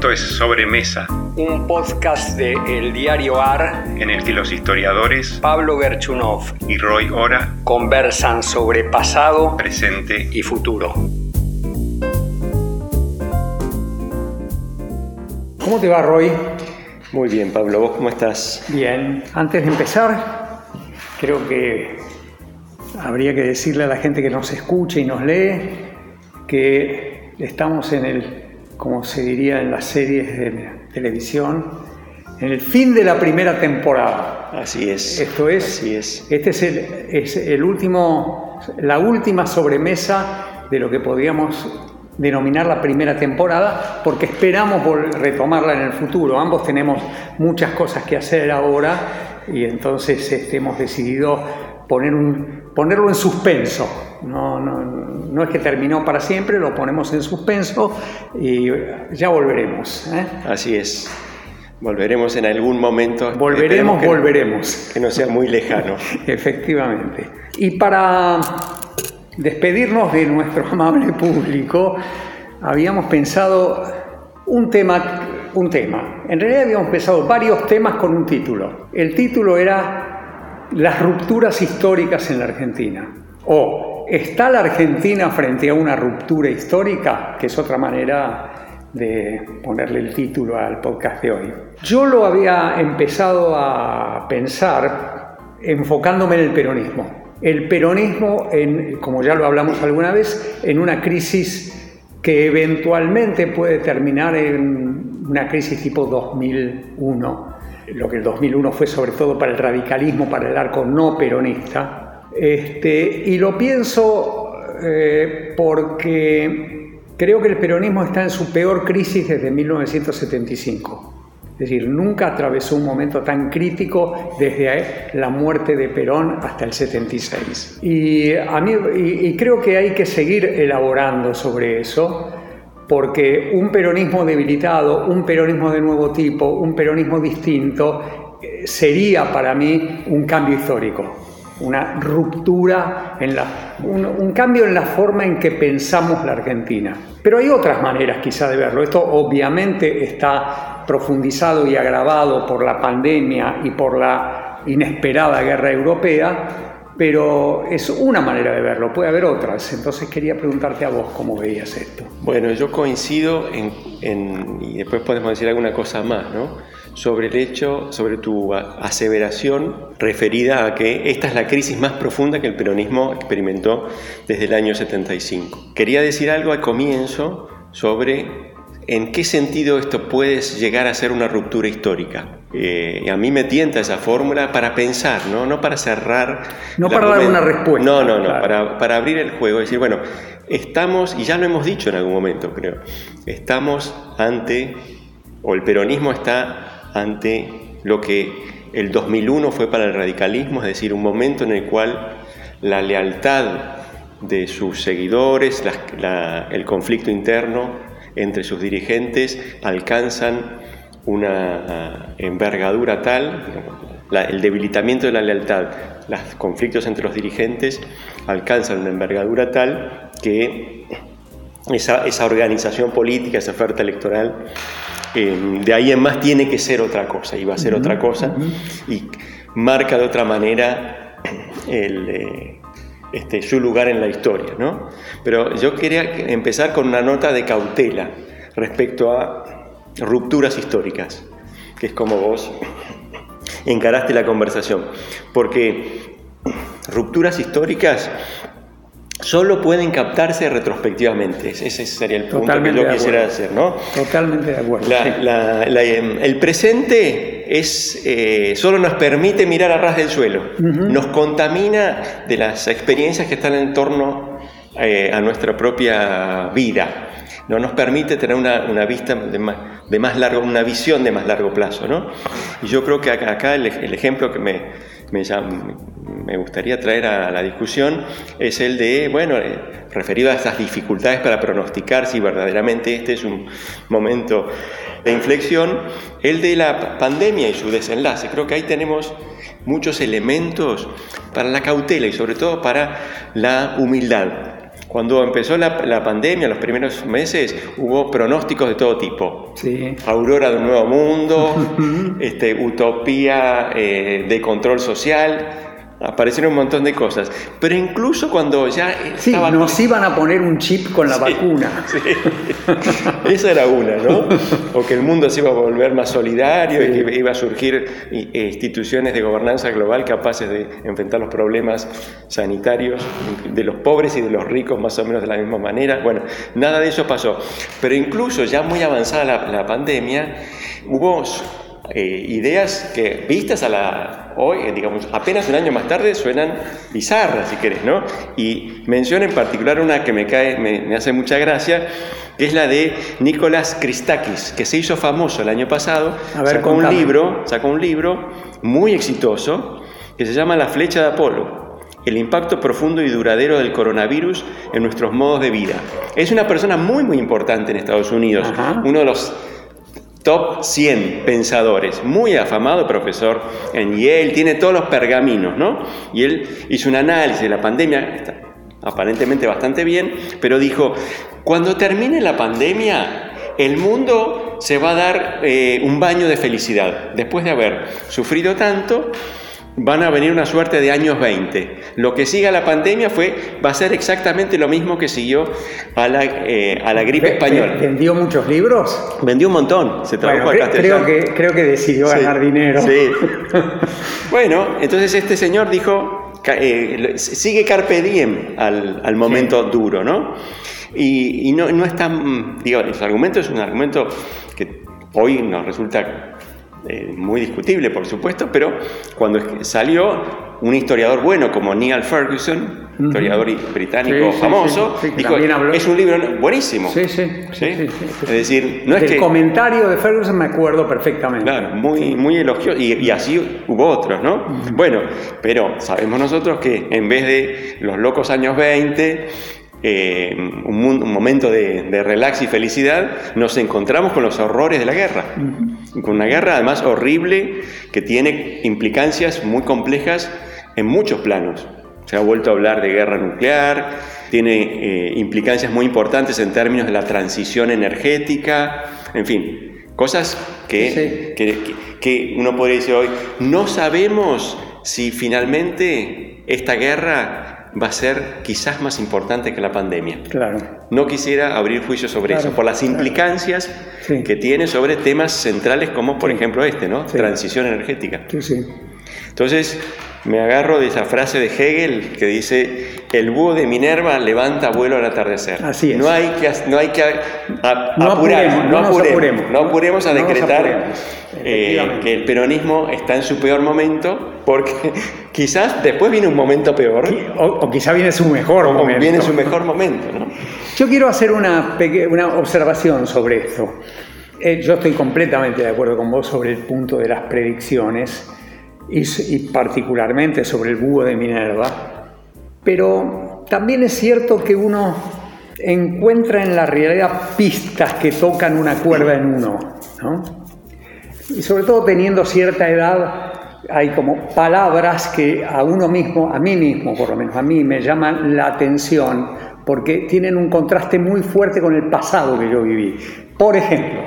Esto es Sobremesa, un podcast de El Diario AR en el que los historiadores Pablo Gerchunov y Roy Ora conversan sobre pasado, presente y futuro. ¿Cómo te va, Roy? Muy bien, Pablo, ¿vos cómo estás? Bien. Antes de empezar, creo que habría que decirle a la gente que nos escucha y nos lee que estamos en el, como se diría en las series de televisión, en el fin de la primera temporada. Así es. Esto es, Así es. este es el, es el último, la última sobremesa de lo que podríamos denominar la primera temporada, porque esperamos retomarla en el futuro. Ambos tenemos muchas cosas que hacer ahora y entonces este, hemos decidido poner un, ponerlo en suspenso. No, no, no es que terminó para siempre, lo ponemos en suspenso y ya volveremos. ¿eh? Así es. Volveremos en algún momento. Volveremos, que- volveremos. Que no sea muy lejano. Efectivamente. Y para despedirnos de nuestro amable público, habíamos pensado un tema, un tema. En realidad habíamos pensado varios temas con un título. El título era Las rupturas históricas en la Argentina. O ¿Está la Argentina frente a una ruptura histórica? Que es otra manera de ponerle el título al podcast de hoy. Yo lo había empezado a pensar enfocándome en el peronismo. El peronismo, en, como ya lo hablamos alguna vez, en una crisis que eventualmente puede terminar en una crisis tipo 2001, lo que el 2001 fue sobre todo para el radicalismo, para el arco no peronista. Este, y lo pienso eh, porque creo que el peronismo está en su peor crisis desde 1975. Es decir, nunca atravesó un momento tan crítico desde la muerte de Perón hasta el 76. Y, a mí, y, creo que hay que seguir elaborando sobre eso, porque un peronismo debilitado, un peronismo de nuevo tipo, un peronismo distinto, eh, sería para mí un cambio histórico una ruptura, en la, un, un, cambio en la forma en que pensamos la Argentina. Pero hay otras maneras quizá de verlo. Esto obviamente está profundizado y agravado por la pandemia y por la inesperada guerra europea, pero es una manera de verlo, puede haber otras. Entonces quería preguntarte a vos cómo veías esto. Bueno, yo coincido en, y después podemos decir alguna cosa más, ¿no? sobre el hecho, sobre tu aseveración referida a que esta es la crisis más profunda que el peronismo experimentó desde el año 75. Quería decir algo al comienzo sobre en qué sentido esto puede llegar a ser una ruptura histórica. Eh, a mí me tienta esa fórmula para pensar, no, no para cerrar. No para dar una respuesta. No, no, no, claro. para, para abrir el juego, decir, bueno, estamos, y ya lo hemos dicho en algún momento, creo, estamos ante, o el peronismo está ante lo que el 2001 fue para el radicalismo, es decir, un momento en el cual la lealtad de sus seguidores, la, la, el conflicto interno entre sus dirigentes alcanzan una envergadura tal, la, el debilitamiento de la lealtad, los conflictos entre los dirigentes alcanzan una envergadura tal que esa, esa organización política, esa oferta electoral, eh, de ahí en más tiene que ser otra cosa, y va a ser uh -huh, otra cosa, uh -huh. y marca de otra manera el, eh, este, su lugar en la historia. ¿no? Pero yo quería empezar con una nota de cautela respecto a rupturas históricas, que es como vos encaraste la conversación, porque rupturas históricas solo pueden captarse retrospectivamente. Ese sería el punto Totalmente que yo quisiera hacer, ¿no? Totalmente de acuerdo. La, sí. la, la, el presente es, eh, solo nos permite mirar a ras del suelo, uh -huh. nos contamina de las experiencias que están en torno eh, a nuestra propia vida. No nos permite tener una, una vista de más, de más, largo, una visión de más largo plazo, ¿no? Y yo creo que acá el, el ejemplo que me, me, me, gustaría traer a la discusión es el de, bueno, eh, referido a estas dificultades para pronosticar si verdaderamente este es un momento de inflexión, el de la pandemia y su desenlace. Creo que ahí tenemos muchos elementos para la cautela y sobre todo para la humildad. Cuando empezó la, la pandemia, los primeros meses, hubo pronósticos de todo tipo. Sí. Aurora de un nuevo mundo, este, utopía eh, de control social aparecieron un montón de cosas. Pero incluso cuando ya Sí, estaba... nos iban a poner un chip con la Sí, vacuna. sí. Esa era una, ¿no? O que el mundo se iba a volver más solidario y que iba a surgir eh, instituciones de gobernanza global capaces de enfrentar los problemas sanitarios de los pobres y de los ricos más o menos de la misma manera. Bueno, nada de eso pasó. Pero incluso ya muy avanzada la, la pandemia, hubo eh, ideas que vistas a la hoy, eh, digamos, apenas un año más tarde suenan bizarras, si querés, ¿no? Y menciono en particular una que me cae, me, me hace mucha gracia, que es la de Nicolás Christakis, que se hizo famoso el año pasado, A ver, sacó un libro, sacó un libro muy exitoso que se llama La flecha de Apolo. El impacto profundo y duradero del coronavirus en nuestros modos de vida. Es una persona muy, muy importante en Estados Unidos. Ajá. Uno de los top 100 pensadores, muy afamado profesor en Yale, tiene todos los pergaminos, ¿no? Y él hizo un análisis de la pandemia, está aparentemente bastante bien, pero dijo, cuando termine la pandemia, el mundo se va a dar eh, un baño de felicidad. Después de haber sufrido tanto, van a venir una suerte de años 20. Lo que siga la pandemia fue, va a ser exactamente lo mismo que siguió a la, eh, a la gripe española. ve- ¿Vendió muchos libros? Vendió un montón, se tradujo Bueno, cre- creo, que, creo que decidió Sí, ganar dinero. Sí. bueno, entonces este señor dijo, eh, sigue carpe diem al, al momento duro, ¿no? Y, y no, no es tan, digo, su argumento es un argumento que hoy nos resulta eh, muy discutible, por supuesto, pero cuando salió un historiador bueno como Neil Ferguson, historiador británico Sí, famoso, sí, sí, que dijo, es un libro buenísimo. Sí, sí. Es decir, no es que... comentario de Ferguson me acuerdo perfectamente. Claro, muy, muy elogioso. Y, y así hubo otros, ¿no? Bueno, pero sabemos nosotros que en vez de los locos años 20, eh, un, un momento de, de relax y felicidad, nos encontramos con los horrores de la guerra. Con una guerra además horrible que tiene implicancias muy complejas en muchos planos. Se ha vuelto a hablar de guerra nuclear, tiene eh, implicancias muy importantes en términos de la transición energética, en fin, cosas que, Sí. que, que- que uno podría decir hoy, no sabemos si finalmente esta guerra va a ser quizás más importante que la pandemia. Claro. No quisiera abrir juicios sobre Claro, eso, por las claro. implicancias Sí. que tiene sobre temas centrales como, por ejemplo, este, ¿no? Sí. Transición energética. Sí, sí. Entonces, me agarro de esa frase de Hegel que dice, el búho de Minerva levanta vuelo al atardecer. Así es. No hay que, no hay que a- No apurar, apuremos, no, apuremos, apuremos. no apuremos a decretar apuremos, eh, que el peronismo está en su peor momento, porque quizás después viene un momento peor, O, o quizá viene su mejor o momento. viene su mejor momento. ¿no? Yo quiero hacer una, una observación sobre esto. Eh, yo estoy completamente de acuerdo con vos sobre el punto de las predicciones y, y particularmente sobre el búho de Minerva, pero también es cierto que uno encuentra en la realidad pistas que tocan una cuerda en uno, ¿no? Y sobre todo teniendo cierta edad, hay como palabras que a uno mismo, a mí mismo por lo menos, a mí me llaman la atención porque tienen un contraste muy fuerte con el pasado que yo viví. Por ejemplo,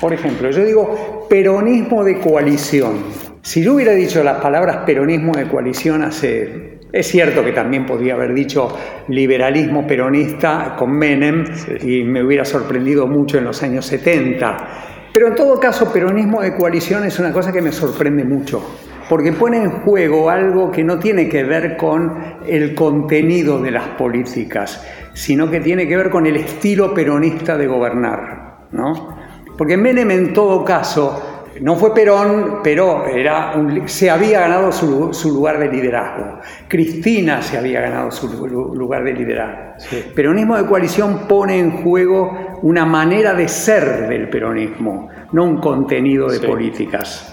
por ejemplo, yo digo peronismo de coalición. Si yo hubiera dicho las palabras peronismo de coalición hace... Es cierto que también podría haber dicho liberalismo peronista con Menem y me hubiera sorprendido mucho en los años 70. Pero en todo caso, peronismo de coalición es una cosa que me sorprende mucho, porque pone en juego algo que no tiene que ver con el contenido de las políticas, sino que tiene que ver con el estilo peronista de gobernar. ¿no? Porque Menem en todo caso no fue Perón, pero era un- se había ganado su, su lugar de liderazgo. Cristina se había ganado su lu- lugar de liderazgo. Peronismo de coalición pone en juego una manera de ser del peronismo, no un contenido de Sí. políticas.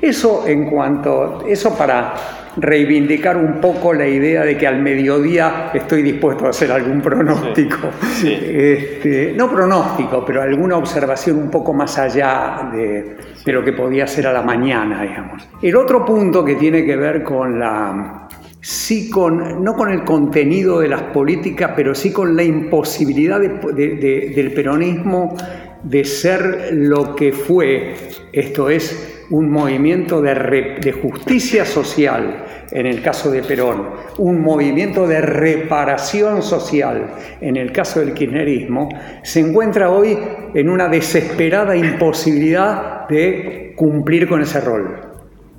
Eso en cuanto, eso para reivindicar un poco la idea de que al mediodía estoy dispuesto a hacer algún pronóstico. Sí. Este, no pronóstico, pero alguna observación un poco más allá de, de lo que podía ser a la mañana, digamos. El otro punto que tiene que ver con la, sí con, no con el contenido de las políticas, pero sí con la imposibilidad del peronismo de ser lo que fue, esto es, un movimiento de, justicia social, en el caso de Perón, un movimiento de reparación social, en el caso del kirchnerismo, se encuentra hoy en una desesperada imposibilidad de cumplir con ese rol.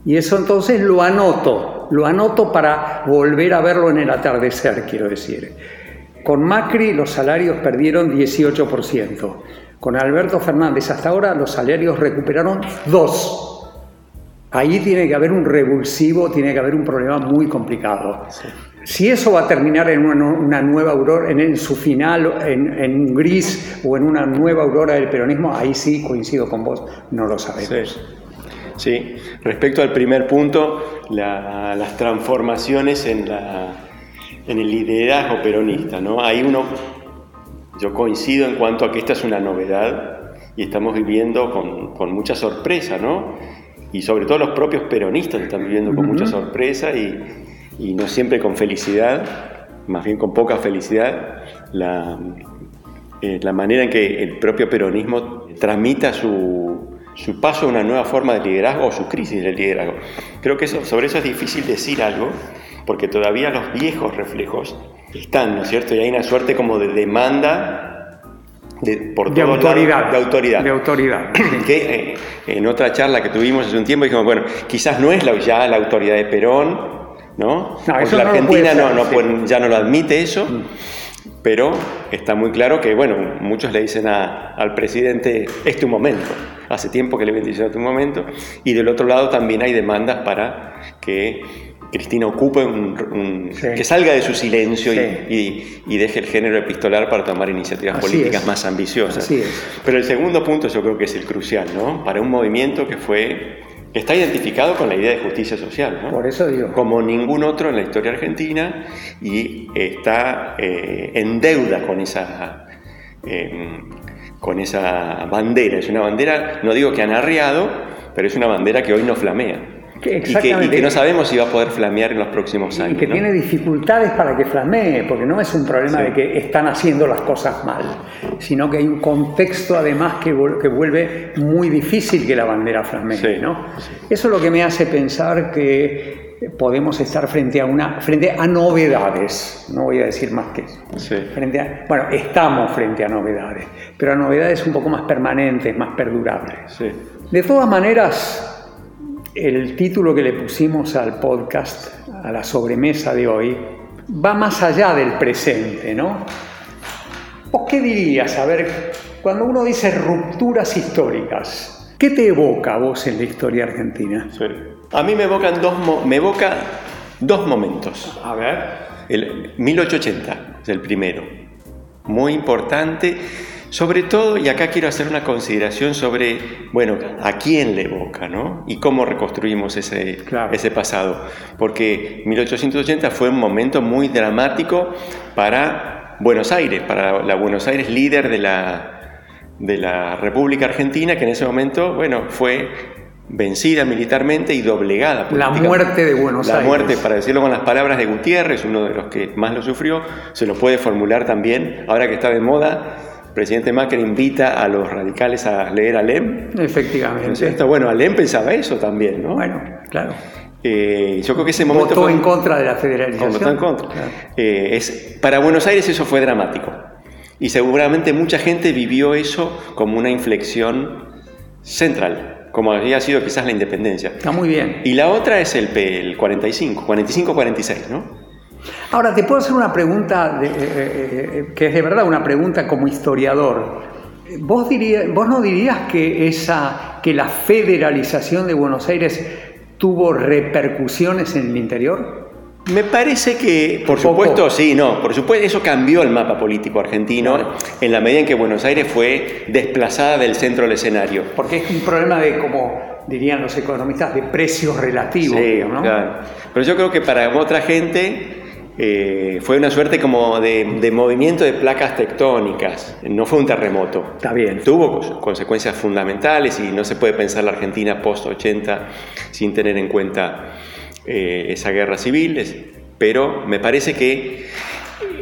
Y eso entonces lo anoto, lo anoto para volver a verlo en el atardecer, quiero decir. Con Macri los salarios perdieron 18%. Con Alberto Fernández hasta ahora los salarios recuperaron 2%. Ahí tiene que haber un revulsivo, tiene que haber un problema muy complicado. Si eso va a terminar en una, nueva aurora, en, su final, en, un gris o en una nueva aurora del peronismo, ahí sí coincido con vos, no lo sabemos. Sí, respecto al primer punto, las transformaciones en, la, en el liderazgo peronista, ¿no? Ahí uno, yo coincido en cuanto a que esta es una novedad y estamos viviendo con, con mucha sorpresa, ¿no? y sobre todo los propios peronistas están viviendo con mucha sorpresa y, no siempre con felicidad, más bien con poca felicidad, la, eh, la manera en que el propio peronismo tramita su, su, paso a una nueva forma de liderazgo o su crisis de liderazgo. Creo que eso, sobre eso es difícil decir algo, porque todavía los viejos reflejos están, ¿no es cierto? Y hay una suerte como de demanda de, por de autoridad. de autoridad. De autoridad. Que eh, en otra charla que tuvimos hace un tiempo dijimos, bueno, quizás no es la, ya la autoridad de Perón, ¿no? no Porque la Argentina no, ya no lo admite eso. Mm. Pero está muy claro que, bueno, muchos le dicen al presidente, es tu momento. Hace tiempo que le vienen diciendo tu momento. Y del otro lado también hay demandas para que Cristina ocupe un, que salga de su silencio y, deje el género epistolar para tomar iniciativas políticas más ambiciosas. Pero el segundo punto yo creo que es el crucial, ¿no? Para un movimiento que fue que está identificado con la idea de justicia social, ¿no? Por eso digo. Como ningún otro en la historia argentina y está eh, en deuda con esa em, con esa bandera. Es una bandera, no digo que han arreado, pero es una bandera que hoy no flamea. Y que, no sabemos si va a poder flamear en los próximos años. Y que tiene dificultades para que flamee, porque no es un problema de que están haciendo las cosas mal, sino que hay un contexto además que, que vuelve muy difícil que la bandera flamee. ¿no? Eso es lo que me hace pensar que podemos estar frente a, una, frente a novedades, no voy a decir más que eso. Frente bueno, estamos frente a novedades, pero a novedades un poco más permanentes, más perdurables. De todas maneras, el título que le pusimos al podcast, a la sobremesa de hoy, va más allá del presente, ¿no? ¿Vos qué dirías? A ver, cuando uno dice rupturas históricas, ¿qué te evoca vos en la historia argentina? A mí me evocan dos, me evoca dos momentos. A ver. El 1880 es el primero. Muy importante sobre todo, y acá quiero hacer una consideración sobre, bueno, a quién le evoca, ¿no? Y cómo reconstruimos ese, ese pasado. Porque 1880 fue un momento muy dramático para Buenos Aires, para la Buenos Aires líder de la, de la República Argentina, que en ese momento, bueno, fue vencida militarmente y doblegada. La muerte de Buenos Aires. La muerte, para decirlo con las palabras de Gutiérrez, uno de los que más lo sufrió, se lo puede formular también, ahora que está de moda, presidente Macri invita a los radicales a leer Alem. Efectivamente. Bueno, Alem pensaba eso también, ¿no? Bueno, claro. Eh, yo creo que ese momento. Votó en contra de la federalización. Votó en contra. Eh, es, para Buenos Aires eso fue dramático. Y seguramente mucha gente vivió eso como una inflexión central, como había sido quizás la independencia. Está muy bien. Y la otra es el, el 45, 45-46, ¿no? Ahora, te puedo hacer una pregunta eh, eh, eh, que es de verdad una pregunta como historiador. ¿Vos, ¿Vos no dirías que, esa, que la federalización de Buenos Aires tuvo repercusiones en el interior? Me parece que, por supuesto, sí, no, por supuesto, eso cambió el mapa político argentino en la medida en que Buenos Aires fue desplazada del centro del escenario. Porque es un problema de, como dirían los economistas, de precios relativos. Sí, ¿no? claro. Pero yo creo que para otra gente eh, fue una suerte como de, movimiento de placas tectónicas, no fue un terremoto. Está bien. Tuvo consecuencias fundamentales y no se puede pensar la Argentina post-80 sin tener en cuenta eh, esa guerra civil. pero me parece que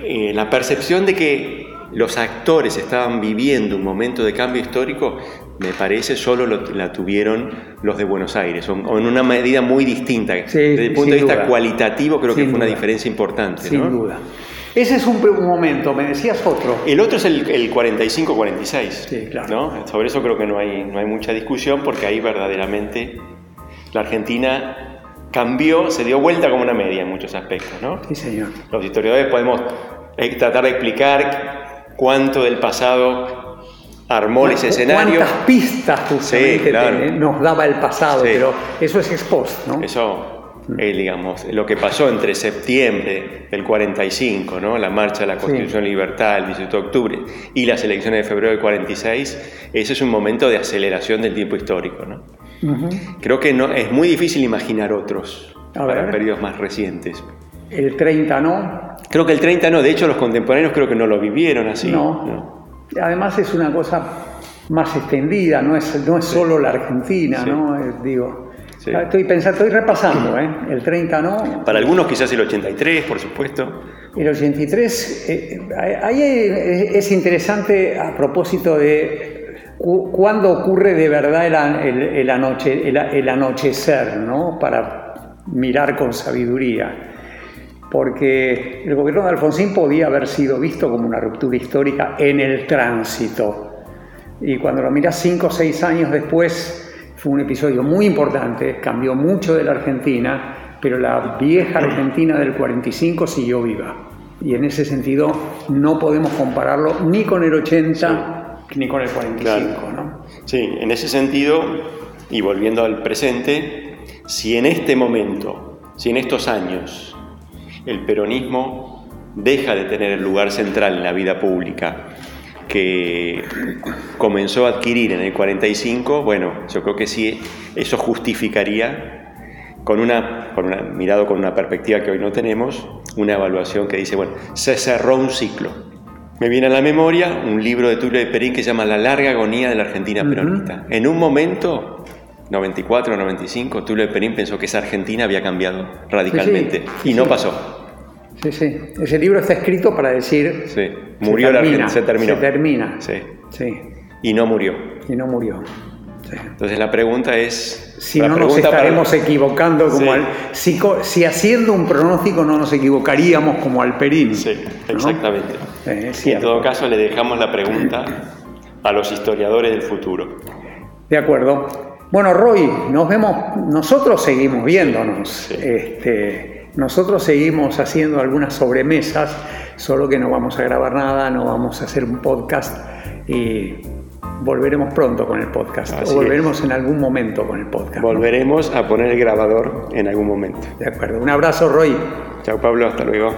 eh, la percepción de que los actores estaban viviendo un momento de cambio histórico, me parece solo la tuvieron los de Buenos Aires, o, en una medida muy distinta. Desde el punto de vista cualitativo creo que fue una diferencia importante. Sin duda. Ese es un, momento, me decías otro. El otro es el, 45-46. Sí, claro. Sobre eso creo que no hay, no hay mucha discusión porque ahí verdaderamente la Argentina cambió, se dio vuelta como una media en muchos aspectos. ¿no? Sí, señor. Los historiadores podemos eh, tratar de explicar cuánto del pasado armó ese escenario. ¿Cuántas pistas justamente nos daba el pasado? Pero eso es expost, ¿no? Eso eh, digamos, lo que pasó entre septiembre del 45, ¿no? la marcha de la Constitución Libertad el 18 de octubre y las elecciones de febrero del 46, ese es un momento de aceleración del tiempo histórico. ¿no? Creo que no, es muy difícil imaginar otros para periodos más recientes. ¿El 30 no? Creo que el 30 no, de hecho los contemporáneos creo que no lo vivieron así. No. Además es una cosa más extendida, no es, no es solo la Argentina, ¿no? digo, Ah, estoy pensando, estoy repasando, ¿eh? El 30 no. Para algunos quizás el 83, por supuesto. El 83, eh, ahí es interesante a propósito de cuándo ocurre de verdad el, el, anoche, el, anochecer, ¿no? Para mirar con sabiduría. Porque el gobierno de Alfonsín podía haber sido visto como una ruptura histórica en el tránsito. Y cuando lo miras cinco o seis años después, fue un episodio muy importante, cambió mucho de la Argentina, pero la vieja Argentina del 45 siguió viva. Y en ese sentido no podemos compararlo ni con el 80 ni con el 45. ¿no? Sí, en ese sentido, y volviendo al presente, si en este momento, si en estos años, el peronismo deja de tener el lugar central en la vida pública que comenzó a adquirir en el 45, bueno, yo creo que sí, eso justificaría, con una, con una, mirado con una perspectiva que hoy no tenemos, una evaluación que dice, bueno, se cerró un ciclo. Me viene a la memoria un libro de Tulio de Perín que se llama La larga agonía de la Argentina peronista. En un momento 94 95, Tulio de Perín pensó que esa Argentina había cambiado radicalmente y no pasó. Sí, sí. Ese libro está escrito para decir. Sí. Murió la gente, se terminó. Se termina. Sí. sí. Y no murió. Y no murió. Entonces la pregunta es. Si no nos estaremos equivocando como al. Si, si, haciendo un pronóstico no nos equivocaríamos como al Perín. Sí, exactamente. en todo caso le dejamos la pregunta a los historiadores del futuro. De acuerdo. Bueno, Roy, nos vemos, nosotros seguimos viéndonos. Este, nosotros seguimos haciendo algunas sobremesas, solo que no vamos a grabar nada, no vamos a hacer un podcast y volveremos pronto con el podcast. o volveremos en algún momento con el podcast. Volveremos a poner el grabador en algún momento. De acuerdo. Un abrazo, Roy. Chao, Pablo. Hasta luego.